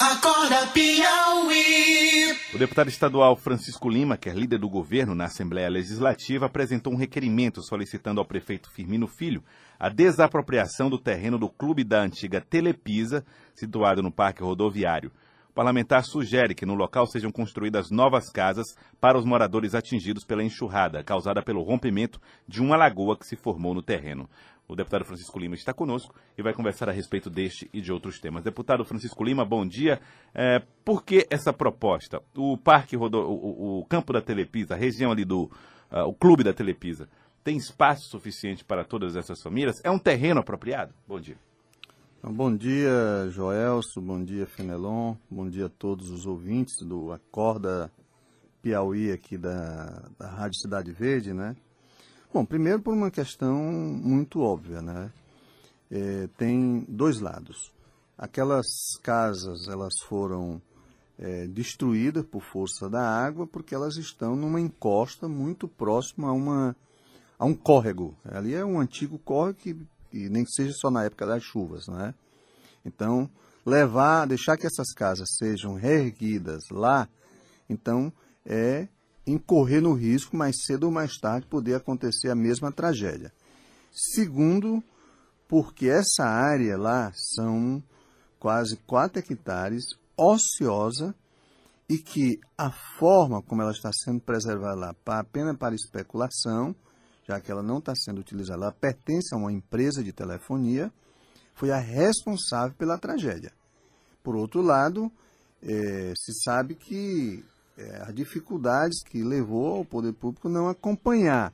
Acorda Piauí. O deputado estadual Francisco Lima, que é líder do governo na Assembleia Legislativa, apresentou um requerimento solicitando ao prefeito Firmino Filho a desapropriação do terreno do clube da antiga Telepisa, situado no Parque Rodoviário. O parlamentar sugere que no local sejam construídas novas casas para os moradores atingidos pela enxurrada causada pelo rompimento de uma lagoa que se formou no terreno. O deputado Francisco Lima está conosco e vai conversar a respeito deste e de outros temas. Deputado Francisco Lima, bom dia. É, por que essa proposta? O Parque Rodo... o, o, campo da Telepisa, a região ali do uh, o clube da Telepisa, tem espaço suficiente para todas essas famílias? É um terreno apropriado? Bom dia. Então, bom dia, Joelso, bom dia, Fenelon, bom dia a todos os ouvintes do Acorda Piauí aqui da, da Rádio Cidade Verde, né? Bom, primeiro por uma questão muito óbvia, né? É, tem dois lados. Aquelas casas, elas foram é, destruídas por força da água porque elas estão numa encosta muito próxima a, uma, a um córrego. Ali é um antigo córrego que, que nem que seja só na época das chuvas, né? Então, levar, deixar que essas casas sejam reerguidas lá, então é incorrer no risco, mais cedo ou mais tarde, poder acontecer a mesma tragédia. Segundo, porque essa área lá são quase 4 hectares, ociosa, e que a forma como ela está sendo preservada lá, apenas para especulação, já que ela não está sendo utilizada lá, pertence a uma empresa de telefonia, foi a responsável pela tragédia. Por outro lado, é, se sabe que é, as dificuldades que levou o poder público não acompanhar,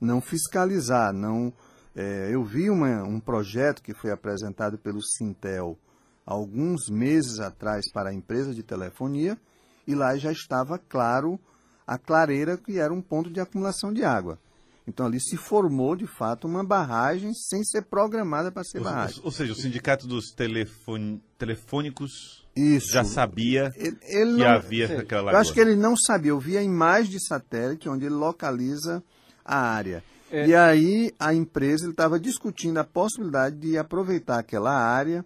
não fiscalizar, não. É, eu vi uma, um projeto que foi apresentado pelo Sintel alguns meses atrás para a empresa de telefonia e lá já estava claro a clareira que era um ponto de acumulação de água. Então ali se formou de fato uma barragem sem ser programada para ser ou, barragem. Ou seja, o sindicato dos telefone, telefônicos isso. Já sabia ele, ele que não, havia aquela lagoa. Eu acho que ele não sabia. Eu vi a imagem de satélite onde ele localiza a área. É. E aí a empresa estava discutindo a possibilidade de aproveitar aquela área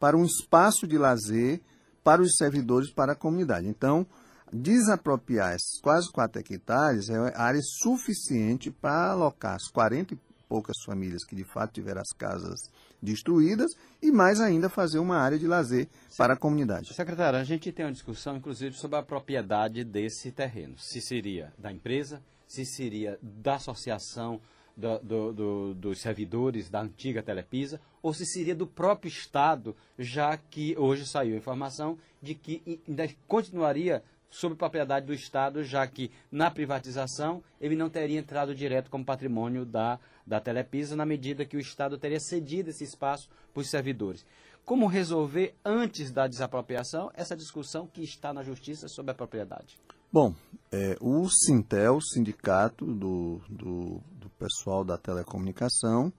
para um espaço de lazer para os servidores, para a comunidade. Então, desapropriar esses quase 4 hectares é área suficiente para alocar as 40 e poucas famílias que de fato tiveram as casas destruídas e mais ainda fazer uma área de lazer para a comunidade. Secretário, a gente tem uma discussão inclusive sobre a propriedade desse terreno. Se seria da empresa, se seria da associação do, do, do, dos servidores da antiga Telepisa, ou se seria do próprio Estado, já que hoje saiu a informação de que ainda continuaria sob propriedade do Estado, já que na privatização ele não teria entrado direto como patrimônio da, da Telepisa, na medida que o Estado teria cedido esse espaço para os servidores. Como resolver, antes da desapropriação, essa discussão que está na Justiça sobre a propriedade? Bom, é, o Sintel, sindicato do, do, do pessoal da telecomunicação,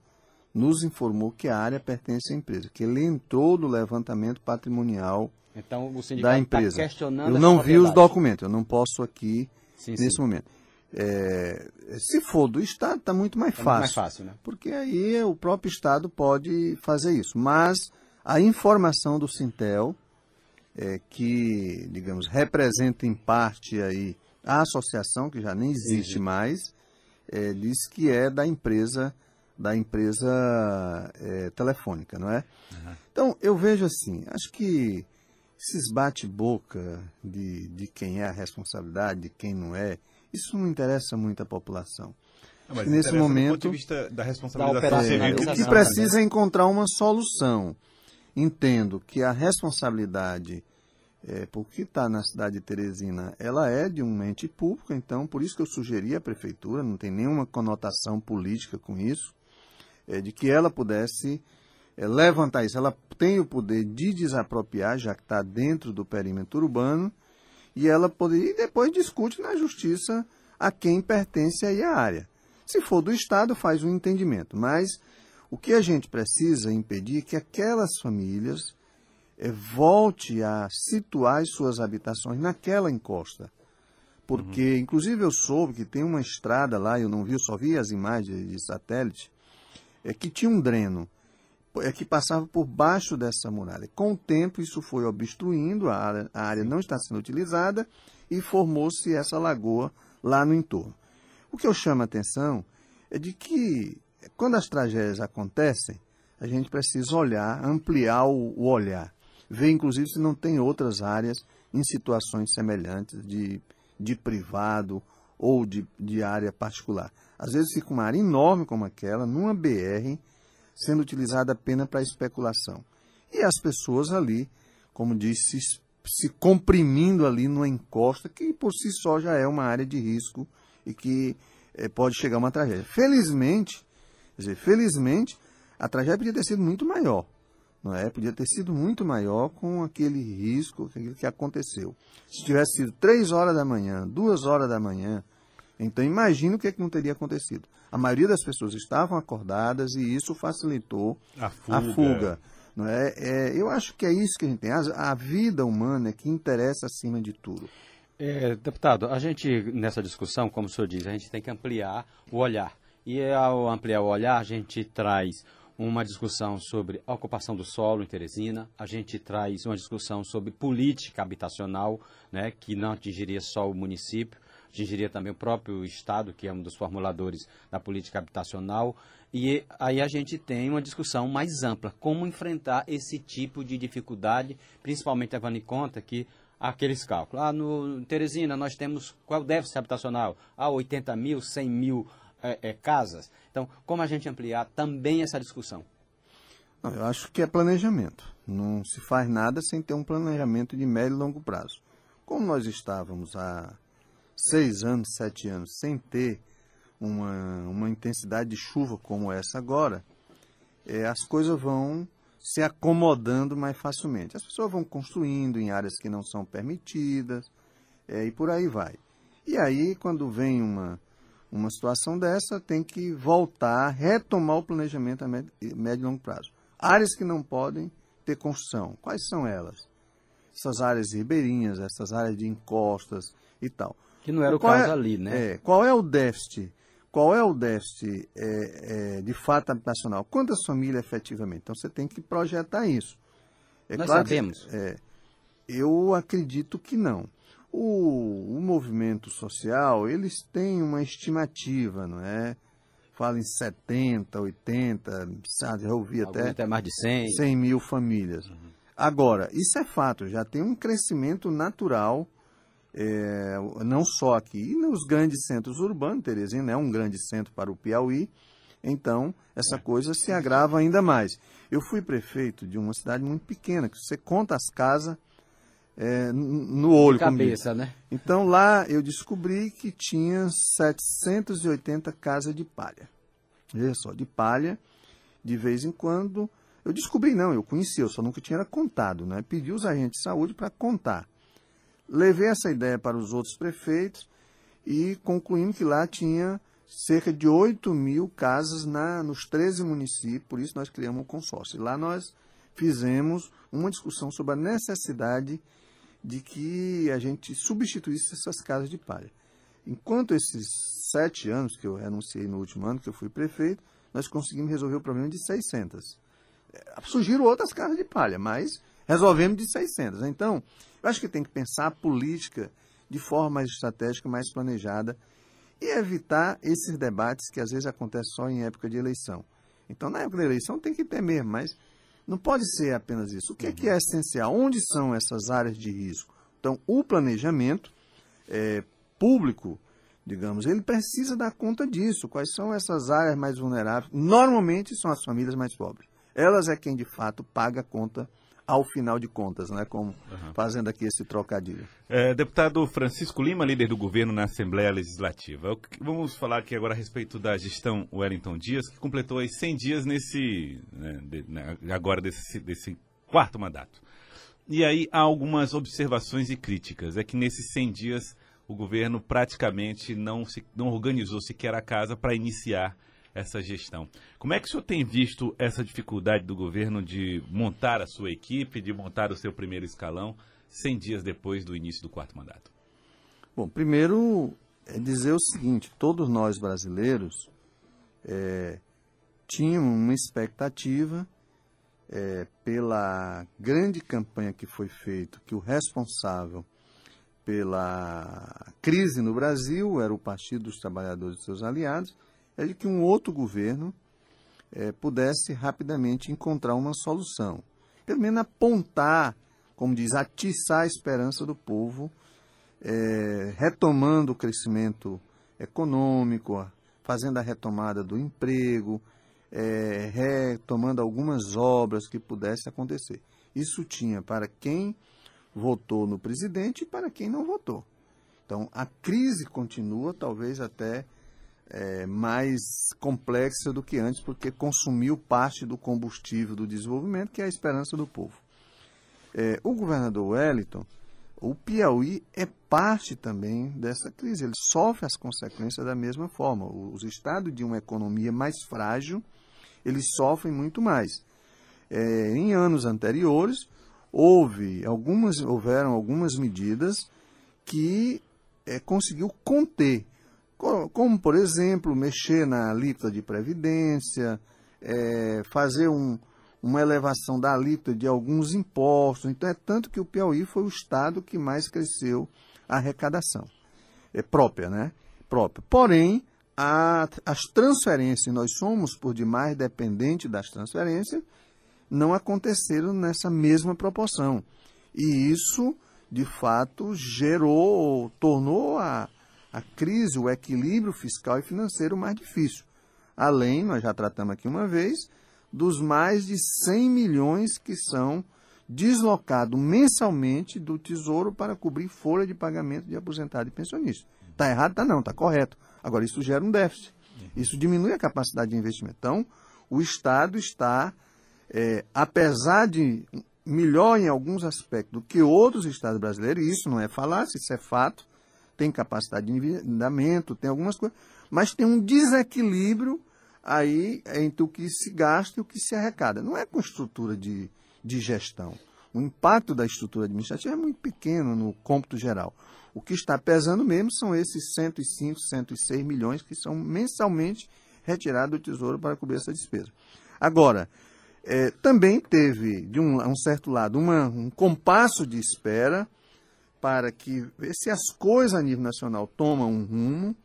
nos informou que a área pertence à empresa, que ele entrou no levantamento patrimonial então, o da tá empresa. Tá questionando eu não vi os documentos, eu não posso aqui sim, nesse sim. momento. É, se for do Estado, está muito mais é fácil. Muito mais fácil, né? Porque aí o próprio Estado pode fazer isso. Mas a informação do Sintel, é, que, digamos, representa em parte aí a associação, que já nem existe mais, é, diz que é da empresa da empresa é, telefônica, não é? Uhum. Então, eu vejo assim, acho que esses bate-boca de, de quem é a responsabilidade, de quem não é, isso não interessa muito à população. Não, nesse momento, do ponto de vista da responsabilização civil, o que precisa é encontrar uma solução. Entendo que a responsabilidade, é, porque está na cidade de Teresina, ela é de um ente público, então por isso que eu sugeri à prefeitura, não tem nenhuma conotação política com isso, é, de que ela pudesse levantar isso. Ela tem o poder de desapropriar, já que está dentro do perímetro urbano, e ela poderia, e depois discute na justiça a quem pertence aí a área. Se for do Estado, faz um entendimento. Mas o que a gente precisa impedir é que aquelas famílias é, volte a situar as suas habitações naquela encosta. Porque, uhum. inclusive, eu soube que tem uma estrada lá, eu não vi, eu só vi as imagens de satélite, é que tinha um dreno é que passava por baixo dessa muralha. Com o tempo, isso foi obstruindo, a área, a área não está sendo utilizada e formou-se essa lagoa lá no entorno. O que eu chamo a atenção é de que, quando as tragédias acontecem, a gente precisa olhar, ampliar o, o olhar, ver inclusive se não tem outras áreas em situações semelhantes de, de privado ou de, de área particular. Às vezes fica uma área enorme como aquela, numa BR, sendo utilizada apenas para especulação. E as pessoas ali, como disse, se, comprimindo ali numa encosta que por si só já é uma área de risco e que é, pode chegar a uma tragédia. Felizmente, dizer, felizmente, a tragédia podia ter sido muito maior. Não é? Podia ter sido muito maior com aquele risco que aconteceu. Se tivesse sido três horas da manhã, duas horas da manhã, então imagina o que, é que não teria acontecido. A maioria das pessoas estavam acordadas e isso facilitou a fuga. A fuga não é? é? eu acho que é isso que a gente tem. A, a vida humana é que interessa acima de tudo. É, deputado, a gente, nessa discussão, como o senhor diz, a gente tem que ampliar o olhar. E ao ampliar o olhar, a gente traz uma discussão sobre a ocupação do solo em Teresina, a gente traz uma discussão sobre política habitacional, né, que não atingiria só o município, atingiria também o próprio Estado, que é um dos formuladores da política habitacional, e aí a gente tem uma discussão mais ampla, como enfrentar esse tipo de dificuldade, principalmente levando em conta que aqueles cálculos. Ah, no Teresina nós temos qual déficit habitacional? Ah, 80 mil, 100 mil é, é, casas. Então, como a gente ampliar também essa discussão? Não, eu acho que é planejamento. Não se faz nada sem ter um planejamento de médio e longo prazo. Como nós estávamos há seis anos, sete anos, sem ter uma, uma intensidade de chuva como essa agora, é, as coisas vão se acomodando mais facilmente. As pessoas vão construindo em áreas que não são permitidas é, e por aí vai. E aí, quando vem uma, uma situação dessa, tem que voltar, retomar o planejamento a médio, médio e longo prazo. Áreas que não podem ter construção, quais são elas? Essas áreas ribeirinhas, essas áreas de encostas e tal. Que não era o qual caso é, ali, né? É, qual é o déficit qual é o déficit é, é, de fato habitacional? Quantas famílias efetivamente? Então você tem que projetar isso. É Nós claro sabemos. Que, é, eu acredito que não. O, o, movimento social, eles têm uma estimativa, não é? Fala em 70, 80, sabe, já ouvi até, até mais de 100. 100 mil famílias. Uhum. Agora, isso é fato, já tem um crescimento natural é, não só aqui, nos grandes centros urbanos, Teresina é um grande centro para o Piauí, então essa coisa se agrava ainda mais. Eu fui prefeito de uma cidade muito pequena, que você conta as casas é, no olho. De cabeça, né? Então lá eu descobri que tinha 780 casas de palha. Veja só, de palha, de vez em quando. Eu descobri, não, eu conhecia, eu só nunca tinha contado, né? Pedi os agentes de saúde para contar. Levei essa ideia para os outros prefeitos e concluímos que lá tinha cerca de 8 mil casas na, nos 13 municípios, por isso nós criamos um consórcio. Lá nós fizemos uma discussão sobre a necessidade de que a gente substituísse essas casas de palha. Enquanto esses sete anos que eu renunciei no último ano, que eu fui prefeito, nós conseguimos resolver o problema de 600. É, surgiram outras casas de palha, mas resolvemos de 600. Então, eu acho que tem que pensar a política de forma mais estratégica, mais planejada e evitar esses debates que às vezes acontecem só em época de eleição. Então, na época da eleição tem que ter mesmo, mas não pode ser apenas isso. O que é, que é essencial? Onde são essas áreas de risco? Então, o planejamento é, público, digamos, ele precisa dar conta disso. Quais são essas áreas mais vulneráveis? Normalmente são as famílias mais pobres. Elas é quem de fato paga a conta ao final de contas, né? Como uhum. fazendo aqui esse trocadilho. É, deputado Francisco Lima, líder do governo na Assembleia Legislativa. Vamos falar aqui agora a respeito da gestão Wellington Dias, que completou aí 100 dias nesse, né, de, né, agora desse, desse quarto mandato. E aí há algumas observações e críticas. É que nesses 100 dias o governo praticamente não, se, não organizou sequer a casa para iniciar essa gestão. Como é que o senhor tem visto essa dificuldade do governo de montar a sua equipe, de montar o seu primeiro escalão, 100 dias depois do início do quarto mandato? Bom, primeiro é dizer o seguinte: todos nós brasileiros é, tínhamos uma expectativa é, pela grande campanha que foi feita, que o responsável pela crise no Brasil era o Partido dos Trabalhadores e seus aliados, é de que um outro governo é, pudesse rapidamente encontrar uma solução. Pelo menos apontar, como diz, atiçar a esperança do povo, é, retomando o crescimento econômico, fazendo a retomada do emprego, é, retomando algumas obras que pudesse acontecer. Isso tinha para quem votou no presidente e para quem não votou. Então, a crise continua, talvez até é, mais complexa do que antes, porque consumiu parte do combustível do desenvolvimento, que é a esperança do povo. É, o governador Wellington, o Piauí é parte também dessa crise, ele sofre as consequências da mesma forma. Os estados de uma economia mais frágil, eles sofrem muito mais. É, em anos anteriores, houve algumas, houveram algumas medidas que é, conseguiu conter como, por exemplo, mexer na alíquota de previdência, é, fazer um, uma elevação da alíquota de alguns impostos. Então, é tanto que o Piauí foi o estado que mais cresceu a arrecadação. É própria, né? Própria. Porém, a, as transferências, nós somos por demais dependentes das transferências, não aconteceram nessa mesma proporção. E isso, de fato, gerou, tornou a, a crise, o equilíbrio fiscal e financeiro mais difícil. Além, nós já tratamos aqui uma vez, dos mais de 100 milhões que são deslocados mensalmente do Tesouro para cobrir folha de pagamento de aposentado e pensionista. Está errado? Está não, está correto. Agora, isso gera um déficit. Isso diminui a capacidade de investimento. Então, o Estado está, é, apesar de melhor em alguns aspectos do que outros estados brasileiros, e isso não é falácia, isso é fato, tem capacidade de endividamento, tem algumas coisas, mas tem um desequilíbrio aí entre o que se gasta e o que se arrecada. Não é com estrutura de, de gestão. O impacto da estrutura administrativa é muito pequeno no cômputo geral. O que está pesando mesmo são esses 105, 106 milhões que são mensalmente retirados do Tesouro para cobrir essa despesa. Agora, é, também teve, de um, um certo lado, uma, um compasso de espera para que ver se as coisas a nível nacional tomam um rumo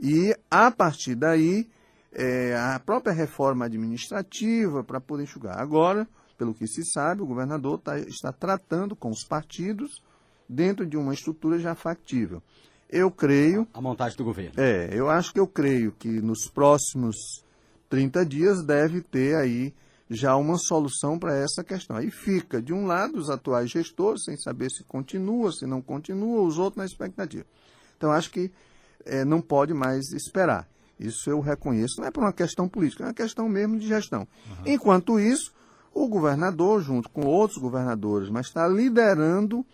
e, a partir daí, é, a própria reforma administrativa para poder enxugar. Agora, pelo que se sabe, o governador tá, está tratando com os partidos dentro de uma estrutura já factível. Eu creio. A montagem do governo. É, eu acho que eu creio que nos próximos 30 dias deve ter aí já uma solução para essa questão. Aí fica, de um lado, os atuais gestores, sem saber se continua, se não continua, os outros na expectativa. Então, acho que é, não pode mais esperar. Isso eu reconheço, não é por uma questão política, é uma questão mesmo de gestão. Uhum. Enquanto isso, o governador, junto com outros governadores, mas está liderando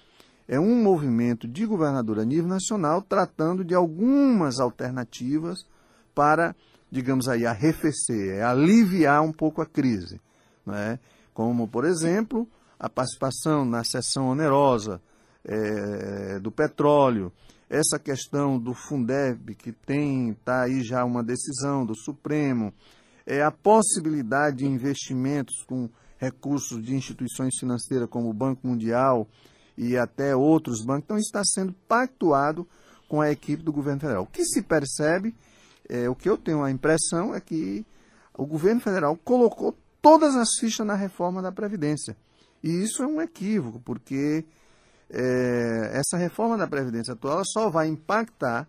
é um movimento de governador a nível nacional, tratando de algumas alternativas para digamos aí, arrefecer, é aliviar um pouco a crise. Né? Como, por exemplo, a participação na seção onerosa é, do petróleo, essa questão do Fundeb, que tem, está aí já uma decisão do Supremo, é a possibilidade de investimentos com recursos de instituições financeiras como o Banco Mundial e até outros bancos. Então, está sendo pactuado com a equipe do governo federal. O que se percebe é, o que eu tenho a impressão é que o governo federal colocou todas as fichas na reforma da Previdência. E isso é um equívoco, porque é, essa reforma da Previdência atual só vai impactar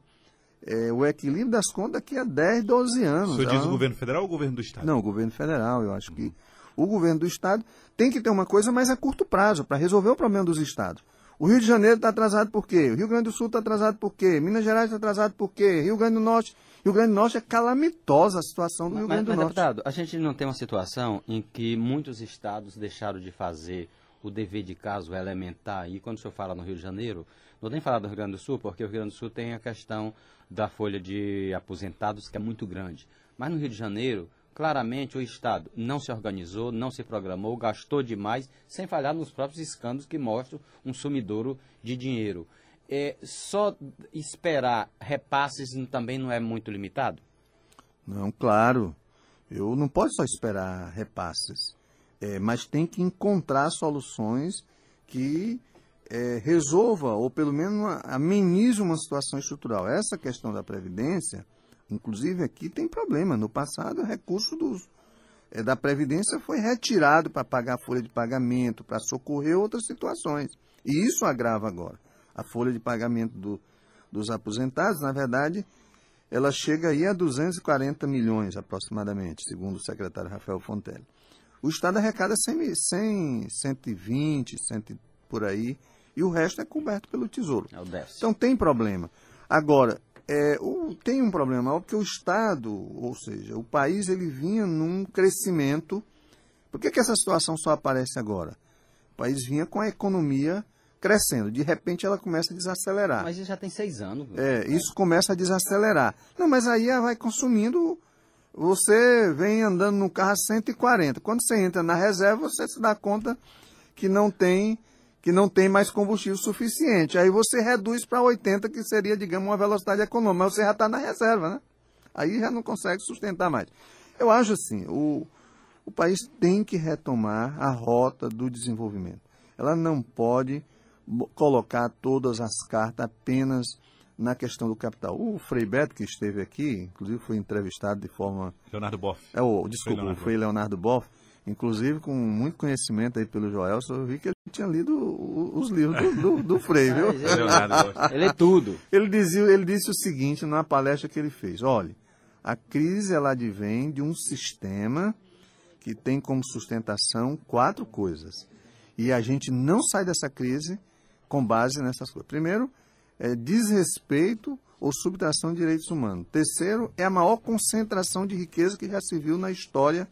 é, o equilíbrio das contas daqui a 10, 12 anos. O senhor diz o governo federal ou o governo do Estado? Não, o governo federal. Eu acho que o governo do Estado tem que ter uma coisa mais a curto prazo para resolver o problema dos Estados. O Rio de Janeiro está atrasado por quê? O Rio Grande do Sul está atrasado por quê? Minas Gerais está atrasado por quê? Rio Grande do Norte. Rio Grande do Norte é calamitosa a situação do Rio Grande do mas, Norte. Deputado, a gente não tem uma situação em que muitos estados deixaram de fazer o dever de caso elementar. E quando o senhor fala no Rio de Janeiro, não tem falado do Rio Grande do Sul, porque o Rio Grande do Sul tem a questão da folha de aposentados que é muito grande. Mas no Rio de Janeiro, claramente o Estado não se organizou, não se programou, gastou demais, sem falhar nos próprios escândalos que mostram um sumidouro de dinheiro. É, só esperar repasses também não é muito limitado? Não, claro. Eu não posso só esperar repasses. É, mas tem que encontrar soluções que é, resolva, ou pelo menos amenize uma situação estrutural. Essa questão da Previdência, inclusive aqui tem problema. No passado, o recurso é, da Previdência foi retirado para pagar a folha de pagamento, para socorrer outras situações. E isso agrava agora. A folha de pagamento do, dos aposentados, na verdade, ela chega aí a 240 milhões aproximadamente, segundo o secretário Rafael Fontelli. O Estado arrecada 100, 100 120, 100 por aí, e o resto é coberto pelo Tesouro. É o déficit. Então tem problema. Agora, é, o, tem um problema maior porque o Estado, ou seja, o país ele vinha num crescimento. Por que, que essa situação só aparece agora? O país vinha com a economia crescendo. De repente ela começa a desacelerar. Mas isso já tem seis anos. É, isso começa a desacelerar. Não, mas aí ela vai consumindo. Você vem andando no carro a 140. Quando você entra na reserva, você se dá conta que não tem que não tem mais combustível suficiente. Aí você reduz para 80, que seria, digamos, uma velocidade econômica. Mas você já está na reserva, né? Aí já não consegue sustentar mais. Eu acho assim, o, o país tem que retomar a rota do desenvolvimento. Ela não pode colocar todas as cartas apenas na questão do capital. O Frei Beto, que esteve aqui, inclusive foi entrevistado de forma... Leonardo Boff. É, o, desculpa, foi Leonardo, foi Leonardo Boff inclusive com muito conhecimento aí pelo Joel, eu vi que ele tinha lido os livros do, do, do Frei, viu? ele é tudo. Ele, dizia, ele disse o seguinte na palestra que ele fez, olha, a crise ela advém de um sistema que tem como sustentação quatro coisas. E a gente não sai dessa crise com base nessas coisas. Primeiro, é desrespeito ou subtração de direitos humanos. Terceiro, é a maior concentração de riqueza que já se viu na história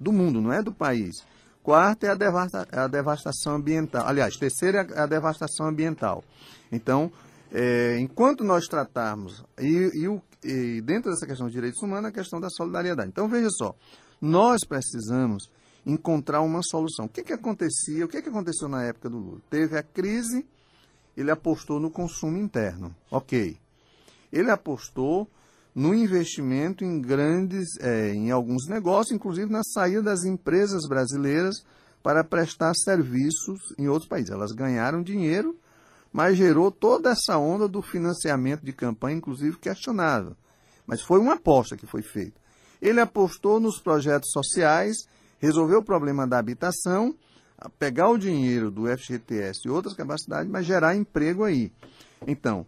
do mundo, não é do país. Quarto é a, devasta, a devastação ambiental. Aliás, terceiro é a devastação ambiental. Então, é, enquanto nós tratarmos, e, e, e, dentro dessa questão de direitos humanos, a questão da solidariedade. Então, veja só, nós precisamos encontrar uma solução. O que, que acontecia, o que, que aconteceu na época do Lula? Teve a crise, ele apostou no consumo interno. Ok. Ele apostou no investimento em grandes, é, em alguns negócios, inclusive na saída das empresas brasileiras para prestar serviços em outros países. Elas ganharam dinheiro, mas gerou toda essa onda do financiamento de campanha, inclusive questionável. Mas foi uma aposta que foi feita. Ele apostou nos projetos sociais, resolveu o problema da habitação, pegar o dinheiro do FGTS e outras capacidades, mas gerar emprego aí. Então,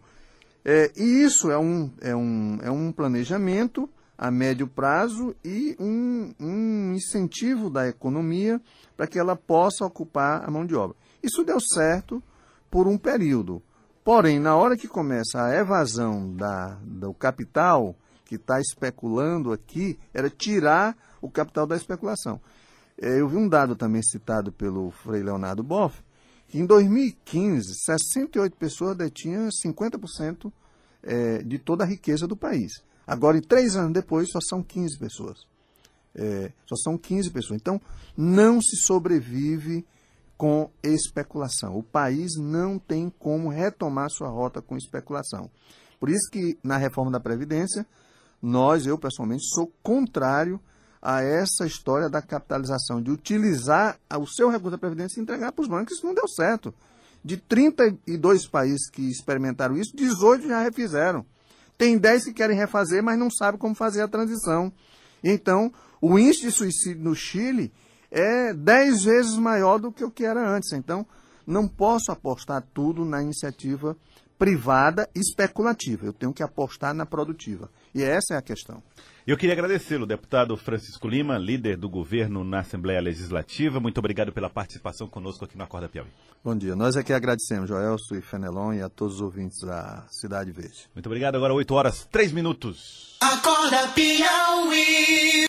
é, e isso é um, é, um, é um planejamento a médio prazo e um, um incentivo da economia para que ela possa ocupar a mão de obra. Isso deu certo por um período. Porém, na hora que começa a evasão da, do capital que está especulando aqui, era tirar o capital da especulação. É, eu vi um dado também citado pelo Frei Leonardo Boff, que em 2015, 68 pessoas detinham 50% é, de toda a riqueza do país. Agora, em três anos depois, só são 15 pessoas. É, só são 15 pessoas. Então, não se sobrevive com especulação. O país não tem como retomar sua rota com especulação. Por isso que, na reforma da Previdência, nós, eu pessoalmente, sou contrário a essa história da capitalização, de utilizar o seu recurso da Previdência e entregar para os bancos. Isso não deu certo. De 32 países que experimentaram isso, 18 já refizeram. Tem 10 que querem refazer, mas não sabem como fazer a transição. Então, o índice de suicídio no Chile é 10 vezes maior do que o que era antes. Então, não posso apostar tudo na iniciativa privada especulativa. Eu tenho que apostar na produtiva. E essa é a questão. Eu queria agradecê-lo, deputado Francisco Lima, líder do governo na Assembleia Legislativa. Muito obrigado pela participação conosco aqui no Acorda Piauí. Bom dia. Nós aqui agradecemos, Joelso e Fenelon e a todos os ouvintes da Cidade Verde. Muito obrigado. Agora 8 horas 3 minutos. Acorda Piauí.